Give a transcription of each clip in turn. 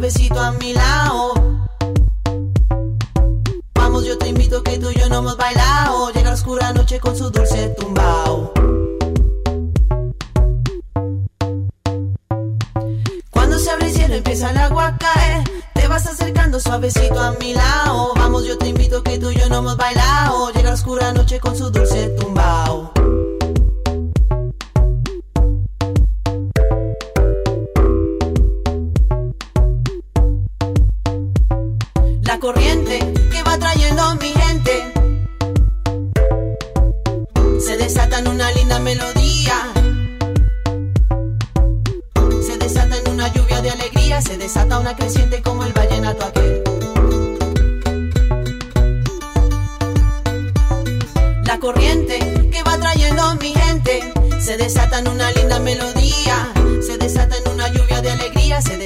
Suavecito a mi lado. Vamos, yo te invito que tú y yo no hemos bailado. Llega la oscura noche con su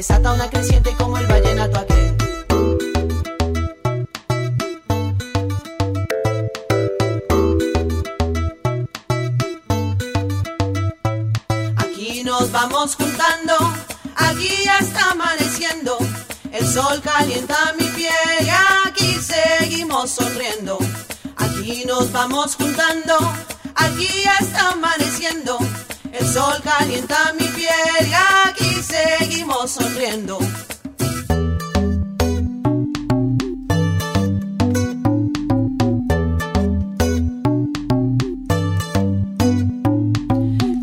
desata una creciente como el vallenato aquel. Aquí nos vamos juntando aquí está amaneciendo, el sol calienta mi piel y aquí seguimos sonriendo. Aquí nos vamos juntando, aquí está amaneciendo, el sol calienta mi aquí seguimos sonriendo.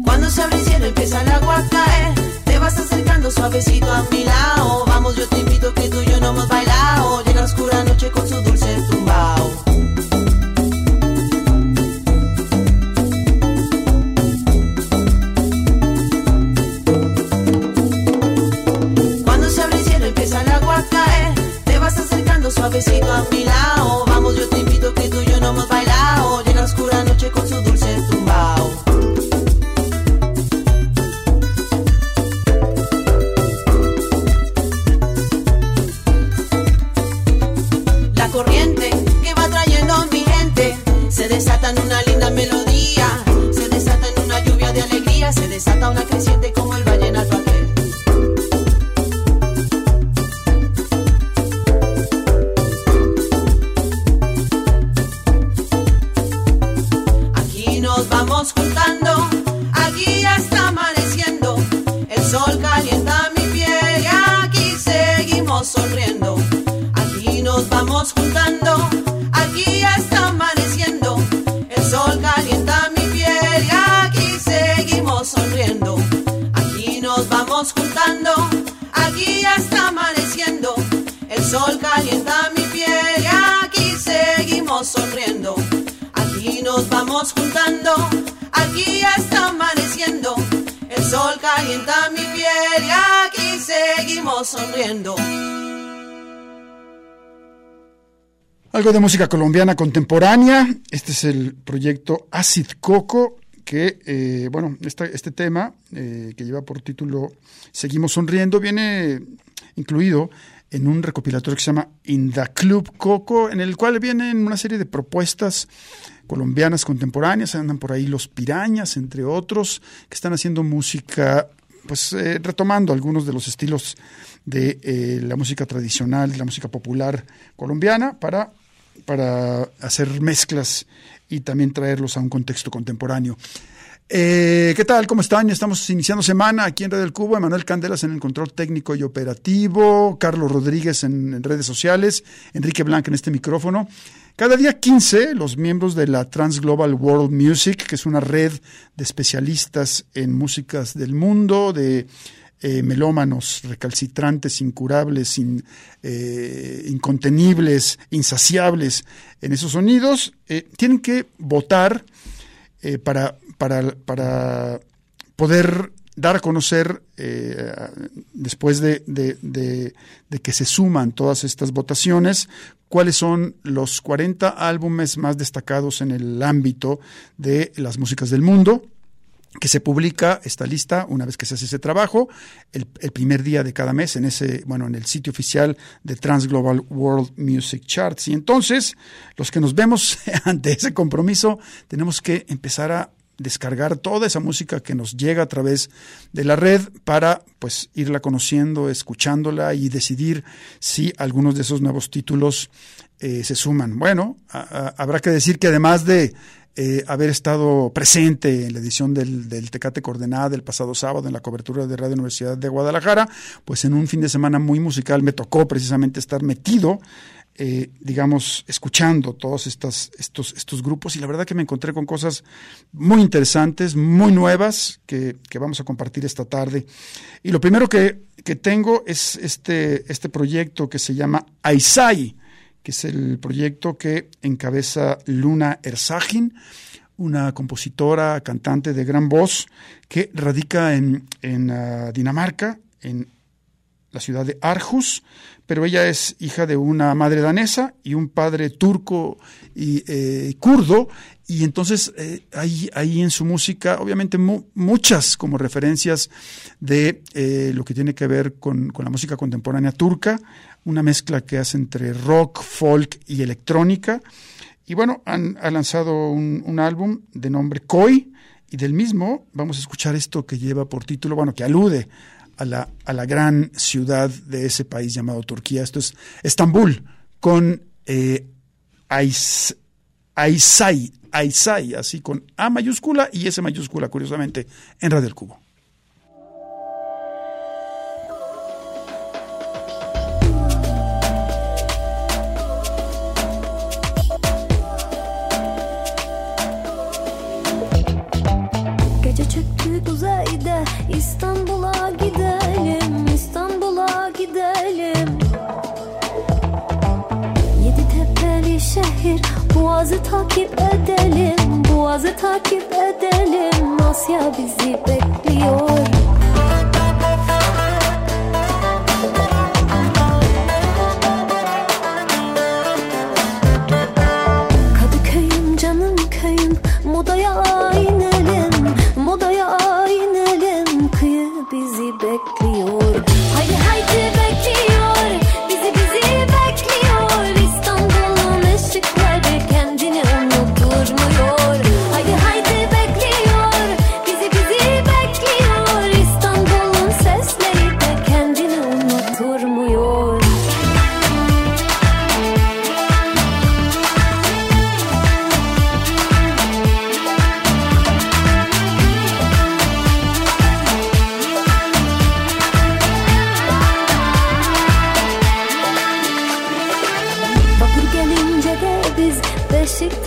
Cuando se abre el cielo empieza el agua a caer suavecito a mi lado. Sol calienta mi piel y aquí seguimos sonriendo. Algo de música colombiana contemporánea. Este es el proyecto Acid Coco, que, eh, bueno, este, este tema, eh, que lleva por título Seguimos Sonriendo, viene incluido en un recopilatorio que se llama In the Club Coco, en el cual vienen una serie de propuestas colombianas contemporáneas, andan por ahí los pirañas, entre otros, que están haciendo música, pues eh, retomando algunos de los estilos de la música tradicional, la música popular colombiana, para para hacer mezclas y también traerlos a un contexto contemporáneo. Eh, ¿Qué tal? ¿Cómo están? Estamos iniciando semana aquí en Red del Cubo. Emanuel Candelas en el control técnico y operativo. Carlos Rodríguez en, en, redes sociales. Enrique Blanc en este micrófono. Cada día 15, los miembros de la Trans Global World Music, que es una red de especialistas en músicas del mundo, de eh, melómanos, recalcitrantes, incurables, eh, incontenibles, insaciables en esos sonidos, eh, tienen que votar para, para, para, poder dar a conocer, después de, de, que se suman todas estas votaciones, cuáles son los 40 álbumes más destacados en el ámbito de las músicas del mundo que se publica esta lista una vez que se hace ese trabajo, el, primer día de cada mes en ese, bueno, en el sitio oficial de Trans Global World Music Charts. Y entonces, los que nos vemos ante ese compromiso, tenemos que empezar a descargar toda esa música que nos llega a través de la red para pues irla conociendo, escuchándola y decidir si algunos de esos nuevos títulos eh, se suman. Bueno, habrá que decir que además de eh, haber estado presente en la edición del, del, Tecate Coordenada del pasado sábado en la cobertura de Radio Universidad de Guadalajara, pues en un fin de semana muy musical me tocó precisamente estar metido, eh, digamos, escuchando todos estos, estos grupos y la verdad que me encontré con cosas muy interesantes, muy nuevas que, que vamos a compartir esta tarde. Y lo primero que, que tengo es este, este proyecto que se llama Aisai que es el proyecto que encabeza Luna Erzagin, una compositora, cantante de gran voz que radica en, ah, Dinamarca, en la ciudad de Arhus, pero ella es hija de una madre danesa y un padre turco y eh, kurdo, y entonces eh, hay ahí en su música, obviamente muchas como referencias de eh, lo que tiene que ver con, con, la música contemporánea turca, una mezcla que hace entre rock, folk y electrónica. Y bueno, han, ha lanzado un, álbum de nombre Koi, y del mismo vamos a escuchar esto que lleva por título, bueno, que alude a la, a la gran ciudad de ese país llamado Turquía. Esto es Estambul, con eh, Aysai, Aysai, así con A mayúscula y S mayúscula, curiosamente, en Radio El Cubo. Boğazı takip edelim Boğazı takip edelim. Asya bizi bekliyor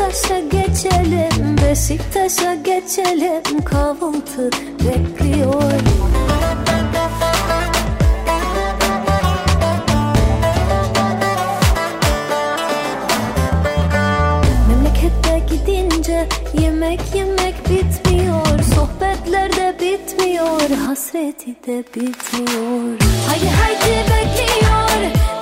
Beşiktaş'a geçelim Beşiktaş'a geçelim. Kahvaltı bekliyor. Memlekete gidince yemek yemek bitmiyor. Sohbetler de bitmiyor. Hasreti de bitmiyor. Haydi haydi bekliyor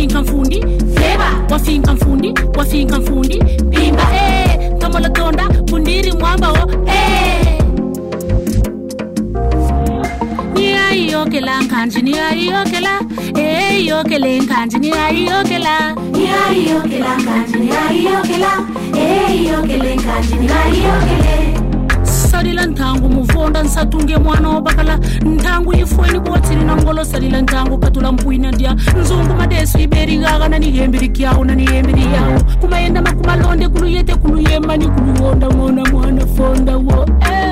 wafinka mfundi seba wafinka mfundi wafinka mfundi pimba eh tomolotonda pundiri mwamba o eh. Ni ayiyokela nkanji ni ayiyokela eyiyokele eh, nkanji ni ayiyokela ni ayiyokela nkanji ni ayiyokela eyiyokele eh, nkanji ni ayiyokele salila ntangu muvonda nsatunge mwana wobakala ntangu ifweni botsili nangolo salila ntangu katula mpwina ndya nzungu madesu iberi gaga nanihembiri kyawo nanihembiri yawo kumayenda makumalonde kuluyete kuluyemani kuluwonda ngona mwana fonda wo. Eh.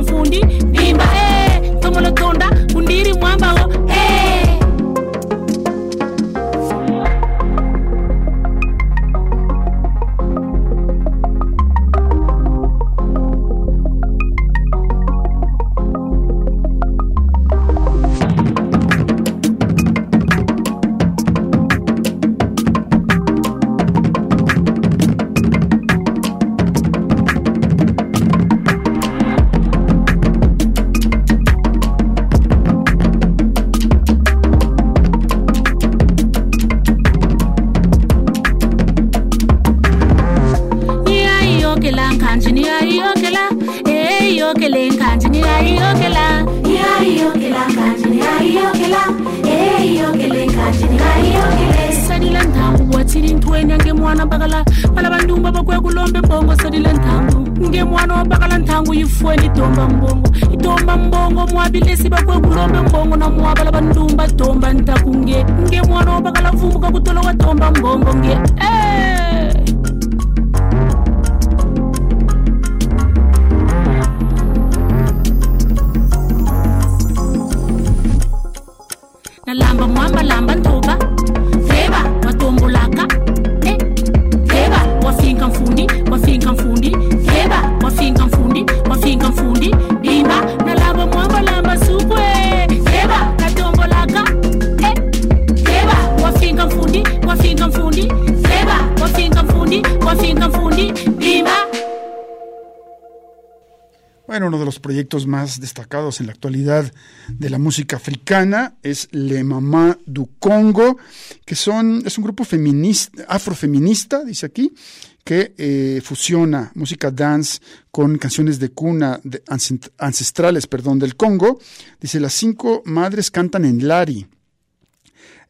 Mfundi kanjini ayi okela eh okele kanjini ayi okela ayi okela kanjini ayi okela eh okele kanjini ayi okele sadila ntambu wathini intweni yangemwana bakala bala bantu babakwe kulombe bongo sadila ntambu ngemwana wabakala ntangu yifweni idomba mbongo. Idomba mbongo mwabilisi bakwe kulombe mbongo na mwabala bantu badomba ntakunge. Ngemwana wabakala vumbuka kutolo wadomba mbongo nge. Eh. Proyectos más destacados en la actualidad de la música africana es Le Mama du Congo, que son, es un grupo feminista, afrofeminista, dice aquí, que eh, fusiona música dance con canciones de cuna de, ancestrales perdón, del Congo. Dice, las cinco madres cantan en Lari.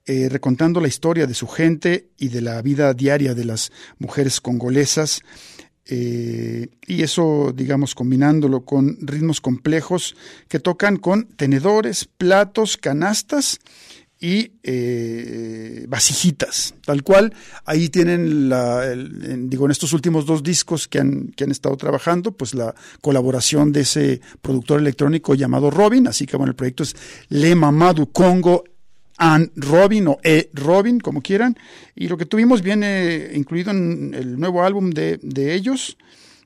Eh, recontando la historia de su gente y de la vida diaria de las mujeres congolesas. Eh, y eso, digamos, combinándolo con ritmos complejos que tocan con tenedores, platos, canastas y eh, vasijitas, tal cual. Ahí tienen, la, en, digo, en estos últimos dos discos que han, que han estado trabajando, pues la colaboración de ese productor electrónico llamado Robin, así que bueno, el proyecto es Le Mamadou Congo and Robin o E Robin, como quieran. Y lo que tuvimos viene incluido en el nuevo álbum de, de ellos,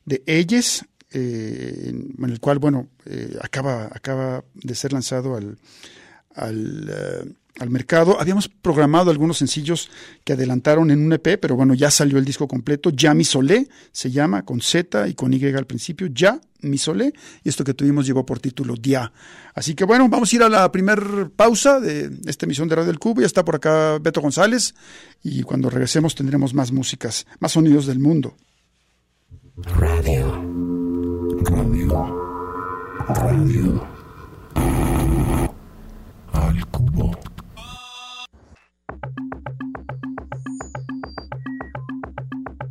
de ellas, eh, en el cual, bueno, eh, acaba, acaba de ser lanzado al, al, uh, al, mercado. Habíamos programado algunos sencillos que adelantaron en un EP, pero bueno, ya salió el disco completo. Ya Mi Solé se llama, con Z y con Y al principio. Ya Mi Solé. Y esto que tuvimos llevó por título Dia. Así que bueno, vamos a ir a la primer pausa de esta emisión de Radio del Cubo. Ya está por acá Beto González. Y cuando regresemos tendremos más músicas, más sonidos del mundo. Radio. Radio. Radio al cubo.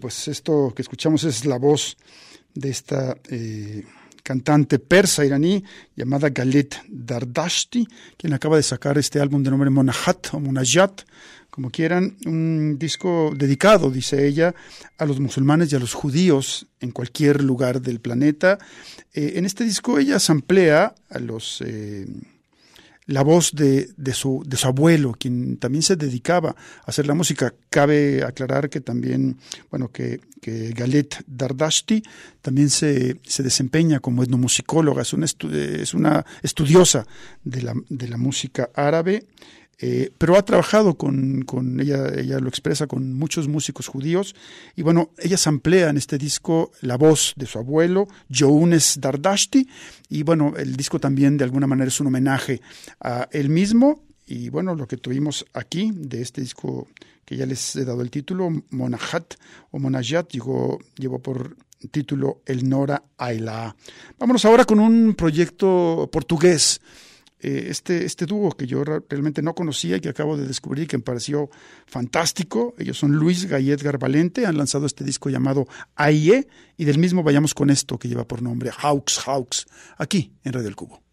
Pues esto que escuchamos es la voz de esta eh, cantante persa iraní llamada Galet Dardashti, quien acaba de sacar este álbum de nombre Monahat o Monajat, como quieran, un disco dedicado, dice ella, a los musulmanes y a los judíos en cualquier lugar del planeta. Eh, en este disco ella samplea a los... Eh, la voz de, de, su, de su abuelo, quien también se dedicaba a hacer la música. Cabe aclarar que también, bueno, que, que Galet Dardashti también se, se desempeña como etnomusicóloga, es una, es una estudiosa de la, de la música árabe. Eh, pero ha trabajado con, ella, ella lo expresa con muchos músicos judíos. Y bueno, ella samplea en este disco la voz de su abuelo, Younes Dardashti, y bueno, el disco también de alguna manera es un homenaje a él mismo. Y bueno, lo que tuvimos aquí de este disco que ya les he dado el título, Monahat o Monajat, llegó, llevó por título El Nora Aila. Vámonos ahora con un proyecto portugués eh, este, este dúo que yo realmente no conocía y que acabo de descubrir que me pareció fantástico. Ellos son Luis Gallet Garbalente, han lanzado este disco llamado AIE y del mismo vayamos con esto que lleva por nombre Hawks Hawks, aquí en Radio El Cubo.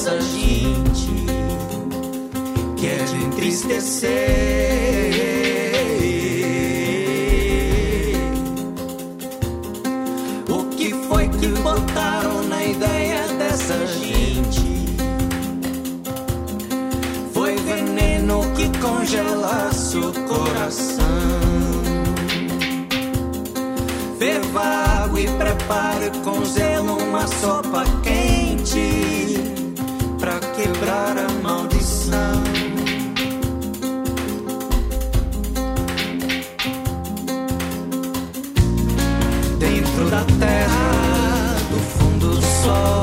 Dessa gente. Quer entristecer. O que foi que botaram na ideia dessa gente? que congelasse o coração. Ferva água e prepare com zelo uma sopa quente quebrar a maldição. Dentro da terra, do fundo do sol.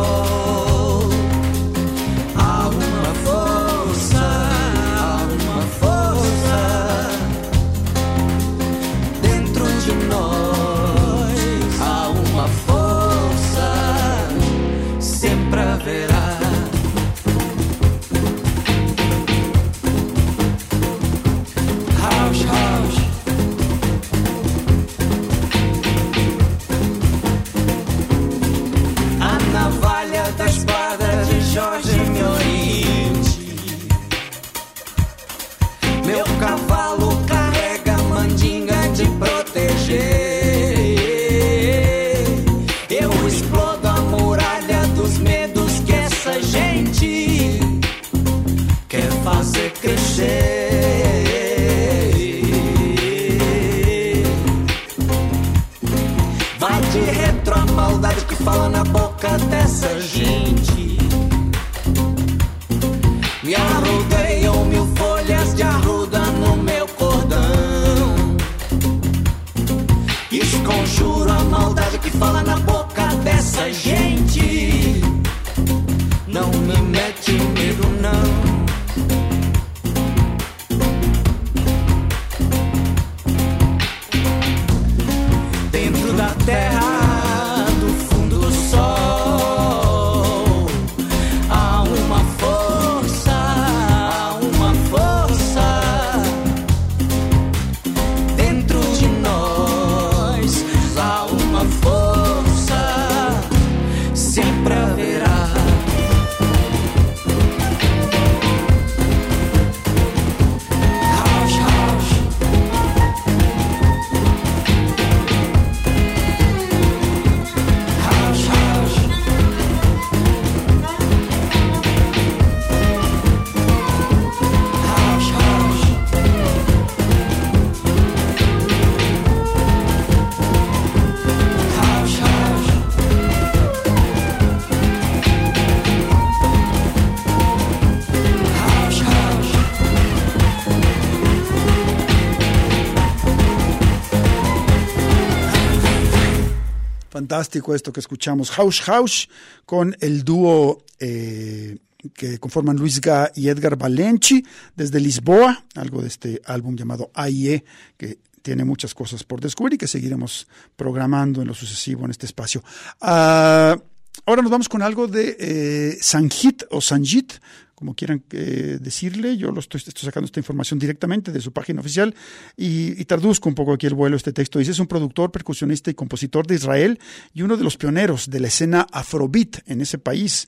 Fantástico esto que escuchamos. House House con el dúo eh, que conforman Luis Ga y Edgar Valenci desde Lisboa, algo de este álbum llamado AIE, que tiene muchas cosas por descubrir y que seguiremos programando en lo sucesivo en este espacio. Ah, ahora nos vamos con algo de eh, Sanjit o Sanjit, como quieran eh, decirle, yo lo estoy, sacando esta información directamente de su página oficial y, y, traduzco un poco aquí el vuelo este texto. Dice, es un productor, percusionista y compositor de Israel y uno de los pioneros de la escena afrobeat en ese país.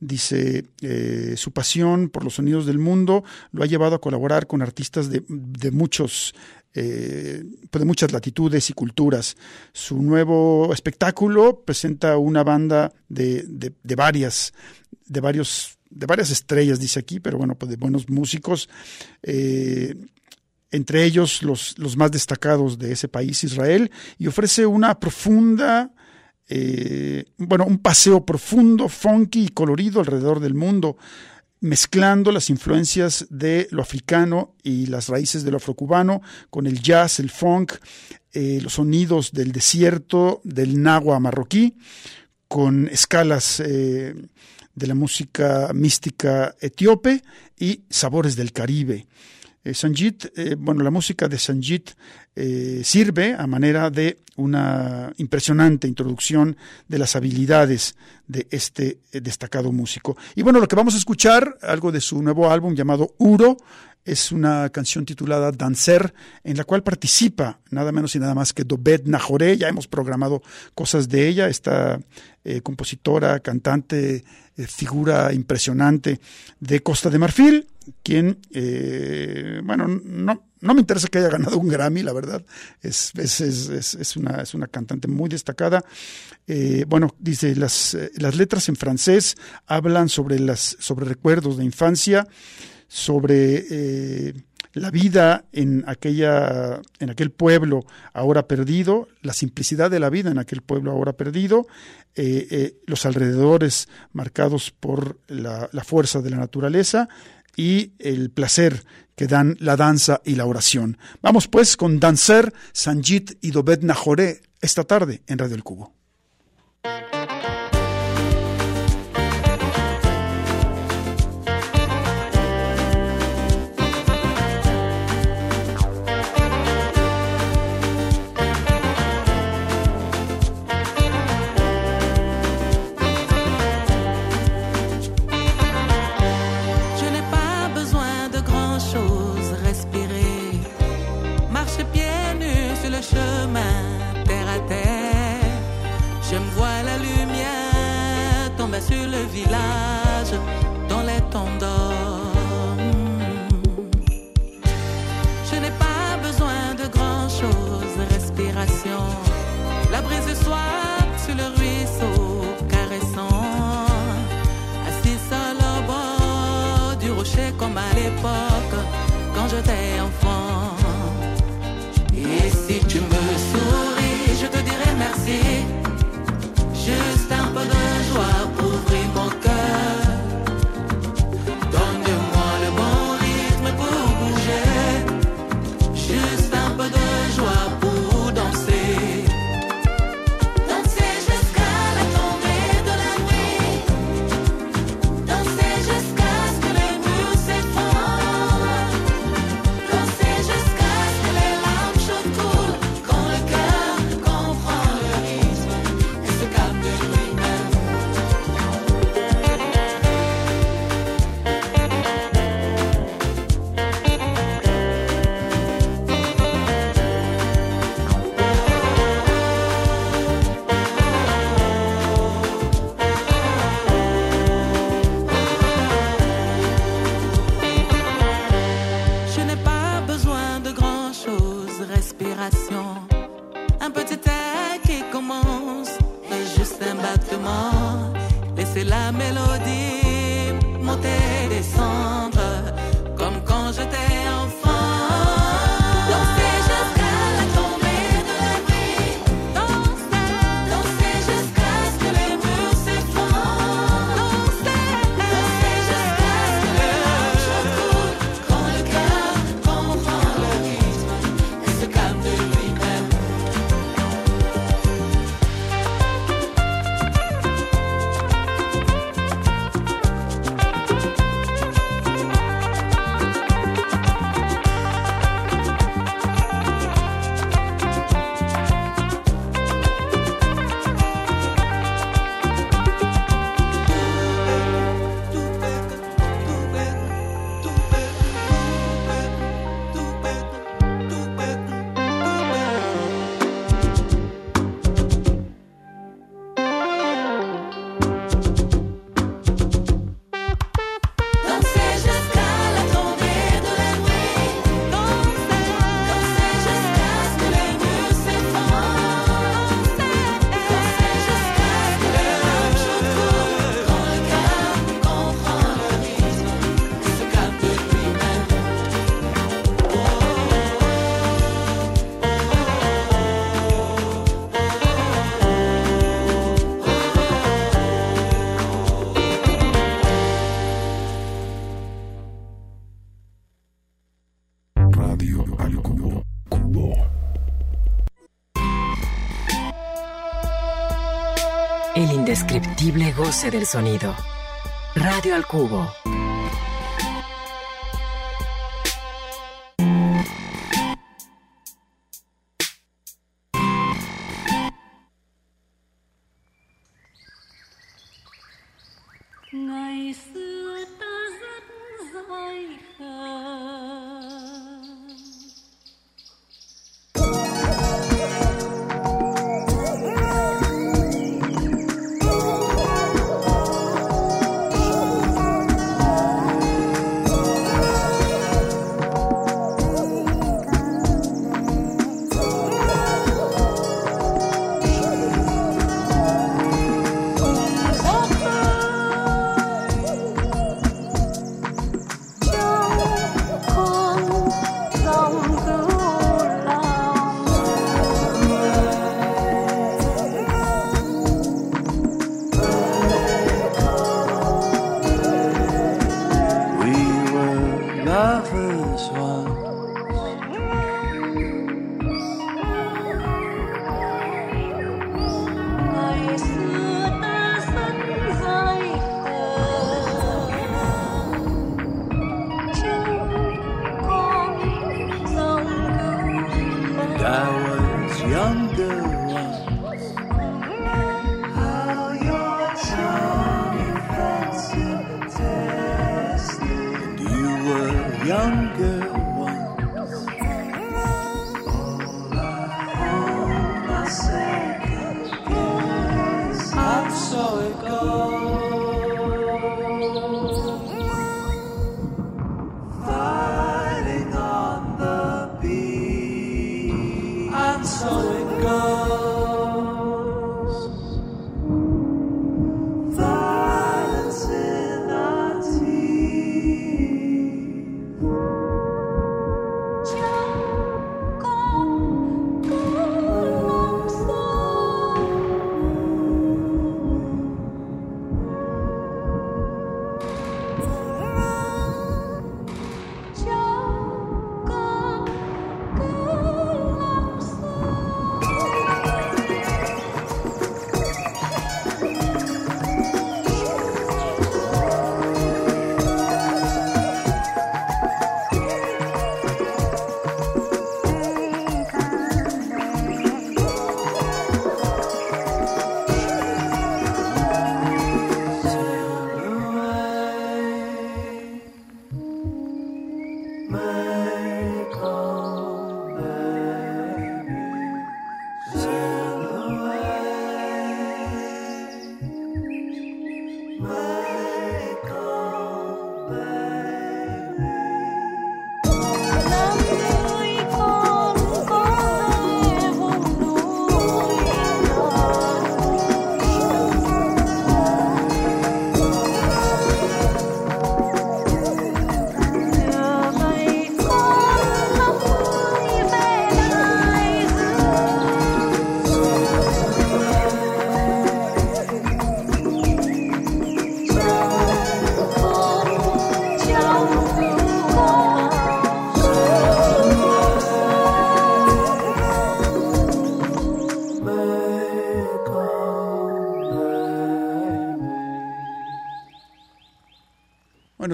Dice, eh, su pasión por los sonidos del mundo lo ha llevado a colaborar con artistas de, de muchos eh, de muchas latitudes y culturas. Su nuevo espectáculo presenta una banda de, de varias, de varios de varias estrellas, dice aquí, pero bueno, pues de buenos músicos, eh, entre ellos los, los, más destacados de ese país, Israel, y ofrece una profunda, eh, bueno, un paseo profundo, funky y colorido alrededor del mundo, mezclando las influencias de lo africano y las raíces de lo afrocubano con el jazz, el funk, eh, los sonidos del desierto, del nahua marroquí, con escalas eh, de la música mística etíope y sabores del Caribe. Eh, Sanjit, eh, bueno, la música de Sanjit eh, sirve a manera de una impresionante introducción de las habilidades de este destacado músico. Y bueno, lo que vamos a escuchar, algo de su nuevo álbum llamado Uro, es una canción titulada Dancer, en la cual participa nada menos y nada más que Dobet Nahore. Ya hemos programado cosas de ella, esta eh, compositora, cantante, eh, figura impresionante de Costa de Marfil, quien, eh, bueno, no, no me interesa que haya ganado un Grammy, la verdad. Es, es, es, es una, una cantante muy destacada. Eh, bueno, dice, las, las letras en francés hablan sobre, las, sobre recuerdos de infancia sobre la vida en, aquella, en aquel pueblo ahora perdido, la simplicidad de la vida en aquel pueblo ahora perdido, eh, eh, los alrededores marcados por la, fuerza de la naturaleza y el placer que dan la danza y la oración. Vamos pues con Dancer, Sanjit y Dobet Nahore esta tarde en Radio El Cubo. Village dans les tendons. Je n'ai pas besoin de grand chose, respiration. La brise soit sur le ruisseau caressant. Assis seul au bord du rocher comme à l'époque quand j'étais enfant. Et si tu me souris, je te dirai merci. Goce del sonido. Radio al Cubo.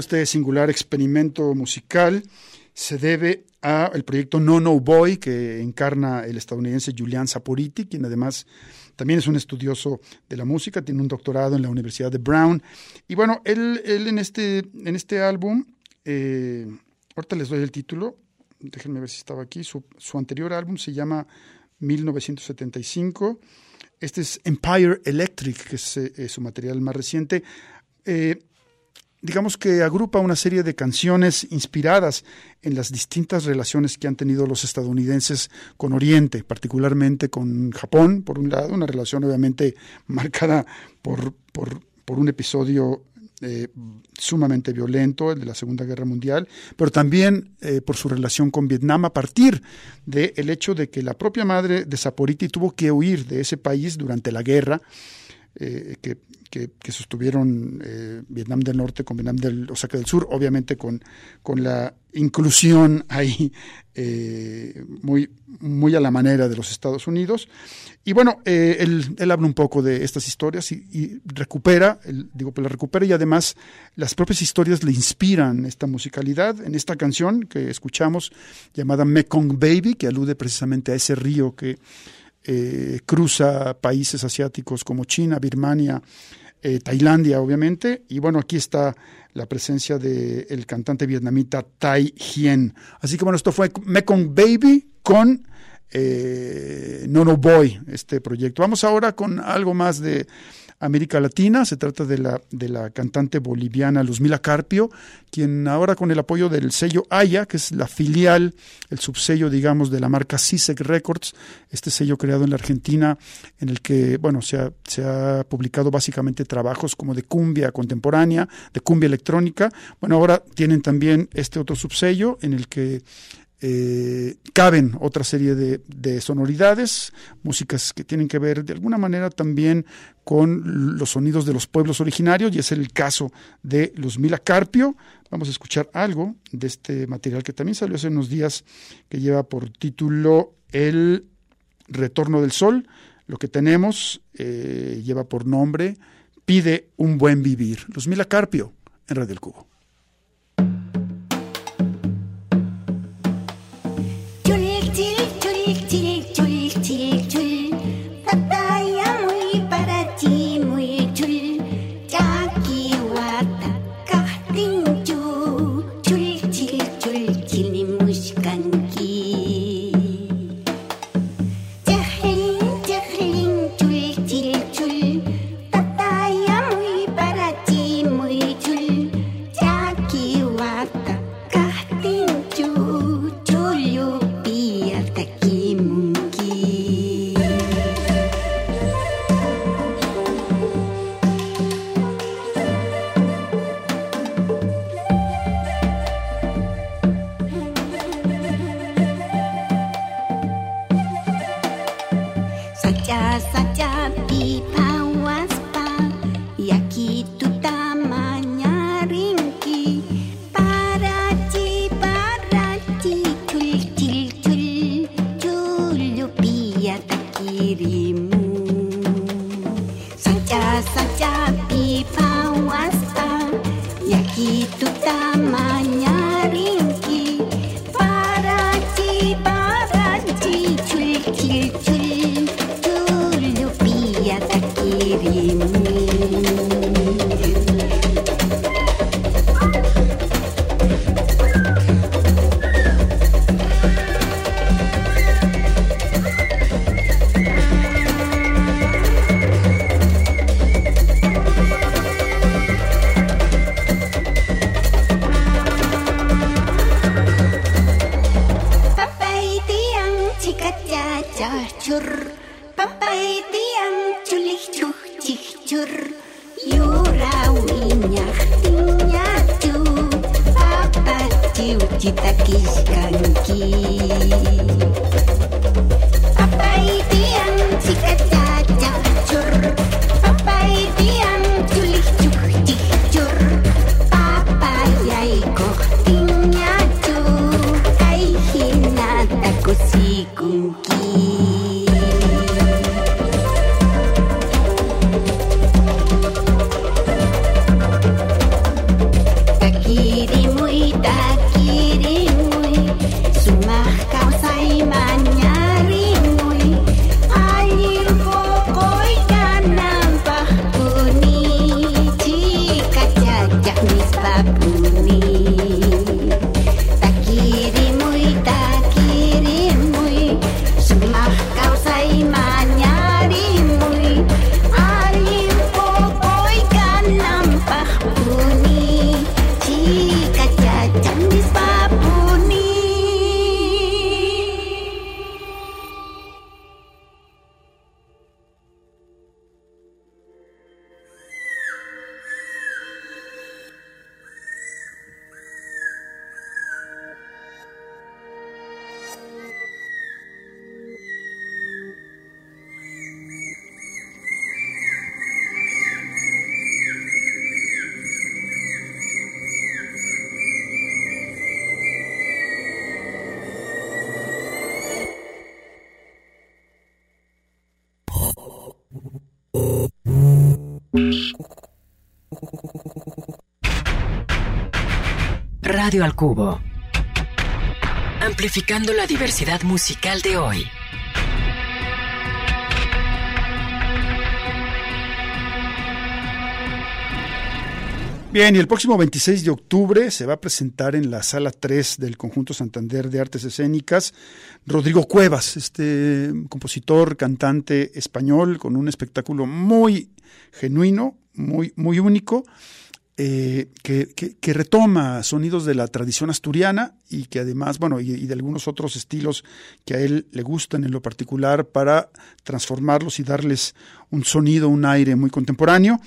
Este singular experimento musical se debe al proyecto No No Boy que encarna el estadounidense Julian Saporiti, quien además también es un estudioso de la música, tiene un doctorado en la Universidad de Brown. Y bueno, él, él en, este, en este álbum, eh, ahorita les doy el título, déjenme ver si estaba aquí, su, su anterior álbum se llama 1975. Este es Empire Electric, que es eh, su material más reciente. Eh, digamos que agrupa una serie de canciones inspiradas en las distintas relaciones que han tenido los estadounidenses con Oriente, particularmente con Japón, por un lado, una relación obviamente marcada por, por, por un episodio eh, sumamente violento, el de la Segunda Guerra Mundial, pero también eh, por su relación con Vietnam a partir del hecho de que la propia madre de Saporiti tuvo que huir de ese país durante la guerra eh, que, que- sostuvieron eh, Vietnam del Norte con Vietnam del, o sea, del Sur, obviamente con, con la inclusión ahí eh, muy, muy a la manera de los Estados Unidos. Y bueno, él, él habla un poco de estas historias y, recupera, digo, pues la recupera y además las propias historias le inspiran esta musicalidad en esta canción que escuchamos llamada Mekong Baby, que alude precisamente a ese río que eh, cruza países asiáticos como China, Birmania, eh, Tailandia, obviamente. Y bueno, aquí está la presencia del cantante vietnamita Tai Hien. Así que bueno, esto fue Mekong Baby con eh, Nono Boy, este proyecto. Vamos ahora con algo más de América Latina. Se trata de la, de la cantante boliviana Luzmila Carpio, quien ahora con el apoyo del sello Aya, que es la filial, el subsello, digamos, de la marca CISEC Records, este sello creado en la Argentina, en el que, bueno, se ha, se ha publicado básicamente trabajos como de cumbia contemporánea, de cumbia electrónica. Bueno, ahora tienen también este otro subsello en el que eh, caben otra serie de, de, sonoridades, músicas que tienen que ver de alguna manera también con los sonidos de los pueblos originarios, y es el caso de Luzmila Carpio. Vamos a escuchar algo de este material que también salió hace unos días, que lleva por título El Retorno del Sol. Lo que tenemos eh, lleva por nombre Pide un buen vivir. Luzmila Carpio, en Radio del Cubo. Radio al Cubo. Amplificando la diversidad musical de hoy. Bien, y el próximo 26 de octubre se va a presentar en la sala 3 del Conjunto Santander de Artes Escénicas Rodrigo Cuevas, este compositor, cantante español con un espectáculo muy genuino, muy, muy único, eh, que, que- retoma sonidos de la tradición asturiana y que además, bueno, y, de algunos otros estilos que a él le gustan en lo particular para transformarlos y darles un sonido, un aire muy contemporáneo.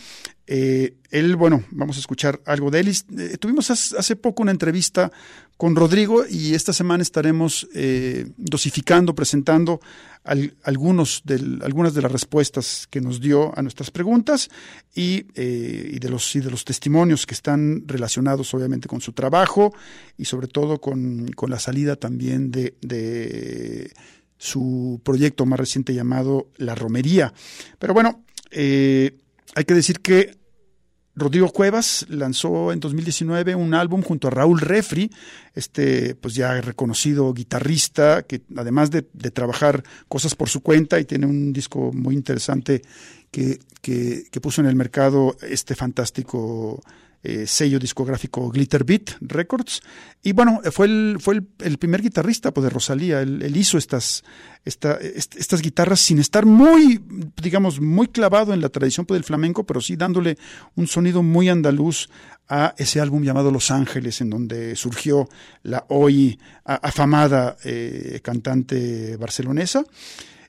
Eh, él, bueno, vamos a escuchar algo de él. Eh, tuvimos hace poco una entrevista con Rodrigo y esta semana estaremos eh, dosificando, presentando al- algunos del- algunas de las respuestas que nos dio a nuestras preguntas y, eh, y de los, y de los testimonios que están relacionados obviamente con su trabajo y sobre todo con, con la salida también de, de su proyecto más reciente llamado La Romería. Pero bueno, eh, hay que decir que Rodrigo Cuevas lanzó en 2019 un álbum junto a Raúl Refri, este pues ya reconocido guitarrista que además de, trabajar cosas por su cuenta y tiene un disco muy interesante que, que puso en el mercado este fantástico eh, sello discográfico Glitter Beat Records. Y bueno, fue el, fue el, el primer guitarrista pues, de Rosalía. Él, hizo estas, esta, est- estas guitarras sin estar muy, digamos, muy clavado en la tradición pues, del flamenco, pero sí dándole un sonido muy andaluz a ese álbum llamado Los Ángeles, en donde surgió la hoy afamada eh, cantante barcelonesa.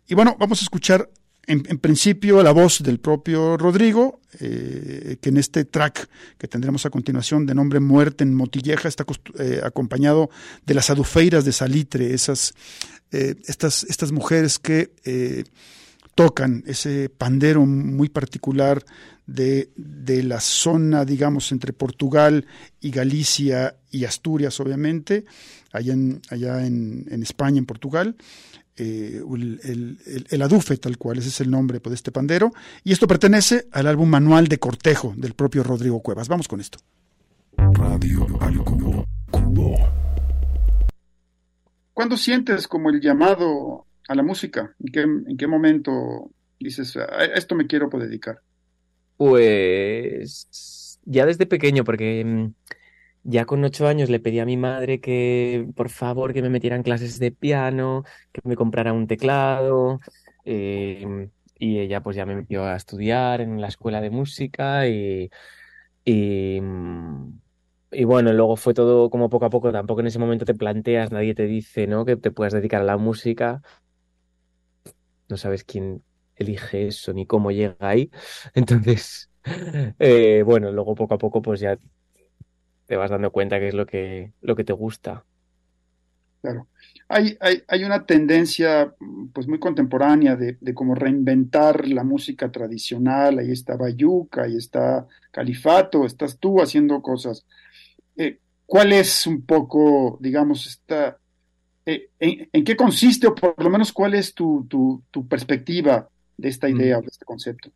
Y bueno, vamos a escuchar en, principio la voz del propio Rodrigo, eh, que en este track que tendremos a continuación de nombre Muerte en Motilleja está eh, acompañado de las adufeiras de Salitre, esas, eh, estas, estas mujeres que eh, tocan ese pandero muy particular de, de la zona, digamos, entre Portugal y Galicia y Asturias, obviamente, allá allá en, en España, en Portugal. Eh, el, el- el- el adufe, tal cual, ese es el nombre pues, de este pandero. Y esto pertenece al álbum Manual de Cortejo del propio Rodrigo Cuevas. Vamos con esto. Radio al Cubo. Cubo. ¿Cuándo sientes como el llamado a la música? ¿En qué, en qué momento dices, a esto me quiero dedicar? Pues ya desde pequeño, porque mm, ya con ocho años le pedí a mi madre que por favor que me metiera en clases de piano, que me comprara un teclado, eh, y ella pues ya me metió a estudiar en la escuela de música y, y, mm, y bueno, luego fue todo como poco a poco, tampoco en ese momento te planteas, nadie te dice, ¿no? que te puedas dedicar a la música, no sabes quién elige eso ni cómo llega ahí. Entonces, eh, bueno, luego poco a poco pues ya te vas dando cuenta que es lo que, lo que te gusta. Claro. Hay, hay, hay una tendencia pues muy contemporánea de, de como reinventar la música tradicional. Ahí está Bayuca, ahí está Califato, estás tú haciendo cosas. Eh, ¿cuál es un poco, digamos, esta, eh, en, en qué consiste o por lo menos cuál es tu, tu, tu perspectiva de esta idea o de este concepto?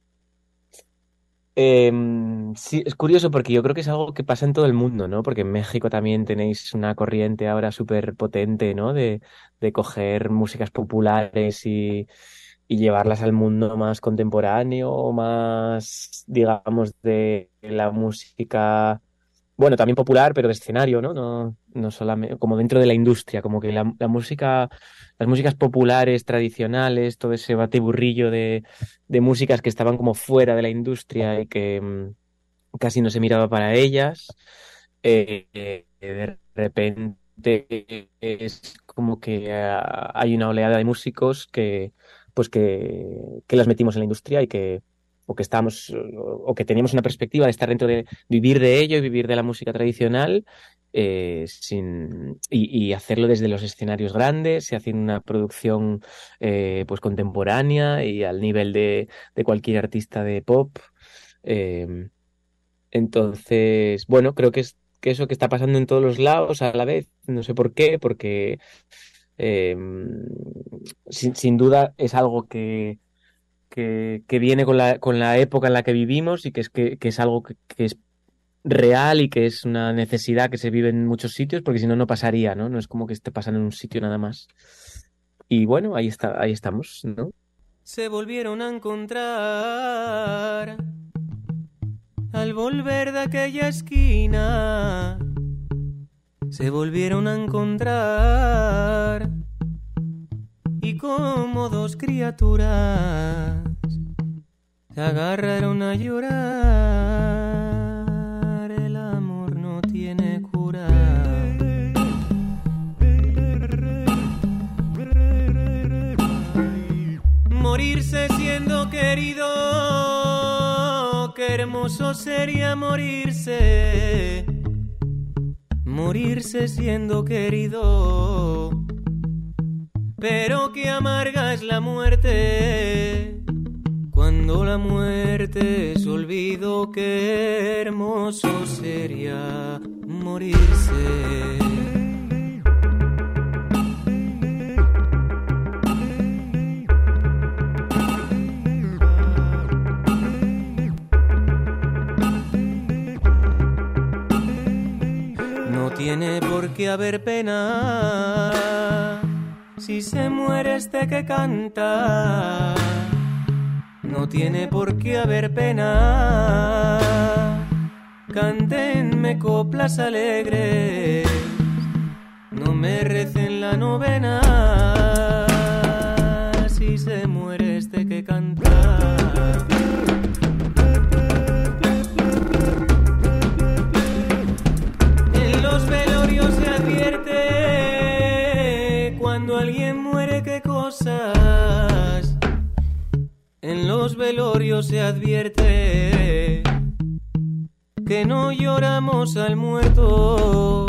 Em, sí, es curioso porque yo creo que es algo que pasa en todo el mundo, ¿no? Porque en México también tenéis una corriente ahora súper potente, ¿no? De, de coger músicas populares y, y llevarlas al mundo más contemporáneo, más, digamos, de la música, bueno, también popular, pero de escenario, ¿no? No, no solamente, como dentro de la industria, como que la, música, las músicas populares, tradicionales, todo ese batiburrillo de, de músicas que estaban como fuera de la industria y que mm, casi no se miraba para ellas, eh, de repente es como que ah, hay una oleada de músicos que pues que, que las metimos en la industria y que o que estamos o que teníamos una perspectiva de estar dentro de vivir de ello y vivir de la música tradicional eh, sin, y, hacerlo desde los escenarios grandes y haciendo una producción eh, pues contemporánea y al nivel de, de cualquier artista de pop. Eh, entonces, bueno, creo que es que eso que está pasando en todos los lados a la vez, no sé por qué, porque eh, sin, sin duda es algo que, que, viene con la, con la época en la que vivimos y que es, que, es algo que, que es real y que es una necesidad que se vive en muchos sitios, porque si no, no pasaría, ¿no? No es como que esté pasando en un sitio nada más. Y bueno, ahí está, ahí estamos, ¿no? se volvieron a encontrar al volver de aquella esquina. Se volvieron a encontrar y como dos criaturas se agarraron a llorar. El amor no tiene cura. Morirse siendo querido, qué hermoso sería morirse. Morirse siendo querido, pero qué amarga es la muerte. Cuando la muerte es olvido, qué hermoso sería morirse. No tiene por qué haber pena si se muere este que canta. No tiene por qué haber pena. Cántenme coplas alegres. No me recen la novena los velorios se advierte que no lloramos al muerto,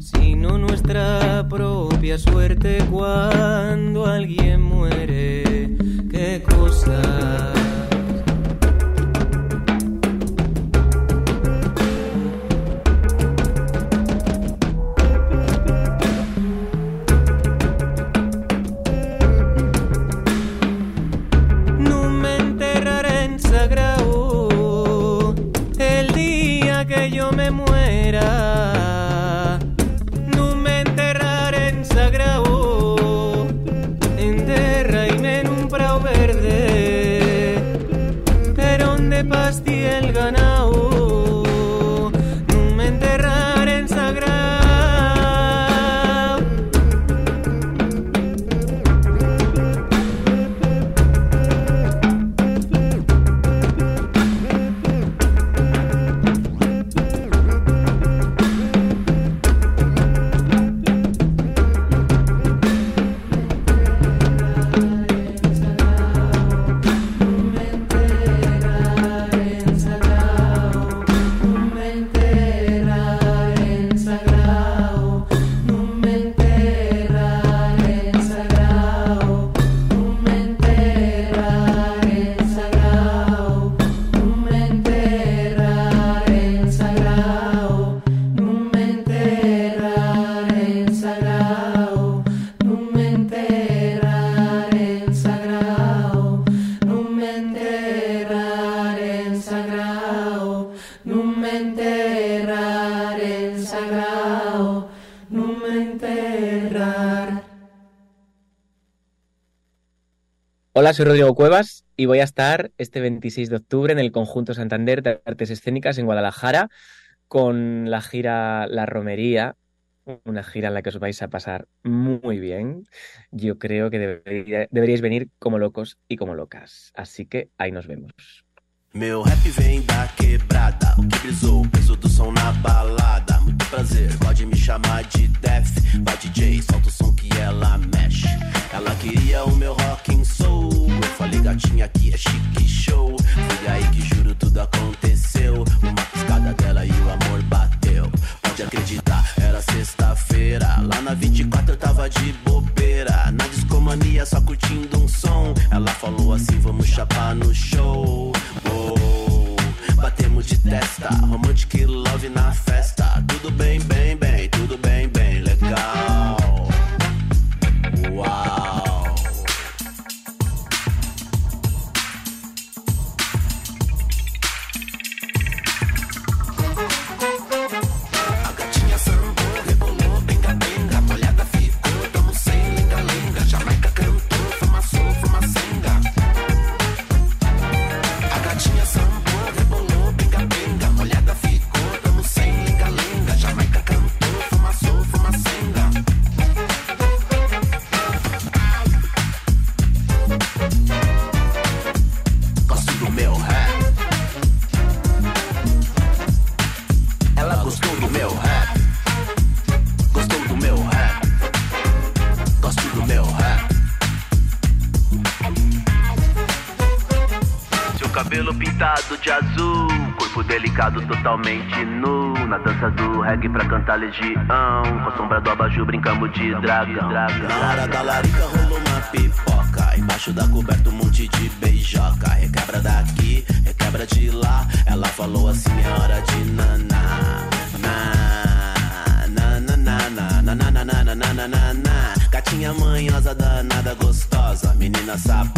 sino nuestra propia suerte cuando alguien muere. Qué cosas. Hola, soy Rodrigo Cuevas y voy a estar este 26 de octubre en el Conjunto Santander de Artes Escénicas en Guadalajara con la gira La Romería, una gira en la que os vais a pasar muy bien. Yo creo que debería- deberíais venir como locos y como locas. Así que ahí nos vemos. Prazer, pode me chamar de Def. Vai DJ, solta o som que ela mexe. Ela queria o meu rock and soul. Eu falei, gatinha, aqui é chique show. Foi aí que juro tudo aconteceu. Uma piscada dela e o amor bateu. Pode acreditar, era sexta-feira. Lá na 24 eu tava de bobeira. Na discomania, só curtindo um som. Ela falou assim: vamos chapar no show. Batemos de testa. Romantic love na festa. Tudo bem, bem, legião, com a sombra do abajur brincamos de draga. Na hora da larica rolou uma pipoca, embaixo da coberta um monte de beijoca. Requebra daqui, requebra de lá. Ela falou assim: é hora de naná. Na, na, na, na, na, na, na, na, na, manhosa, danada, gostosa. Menina sapeca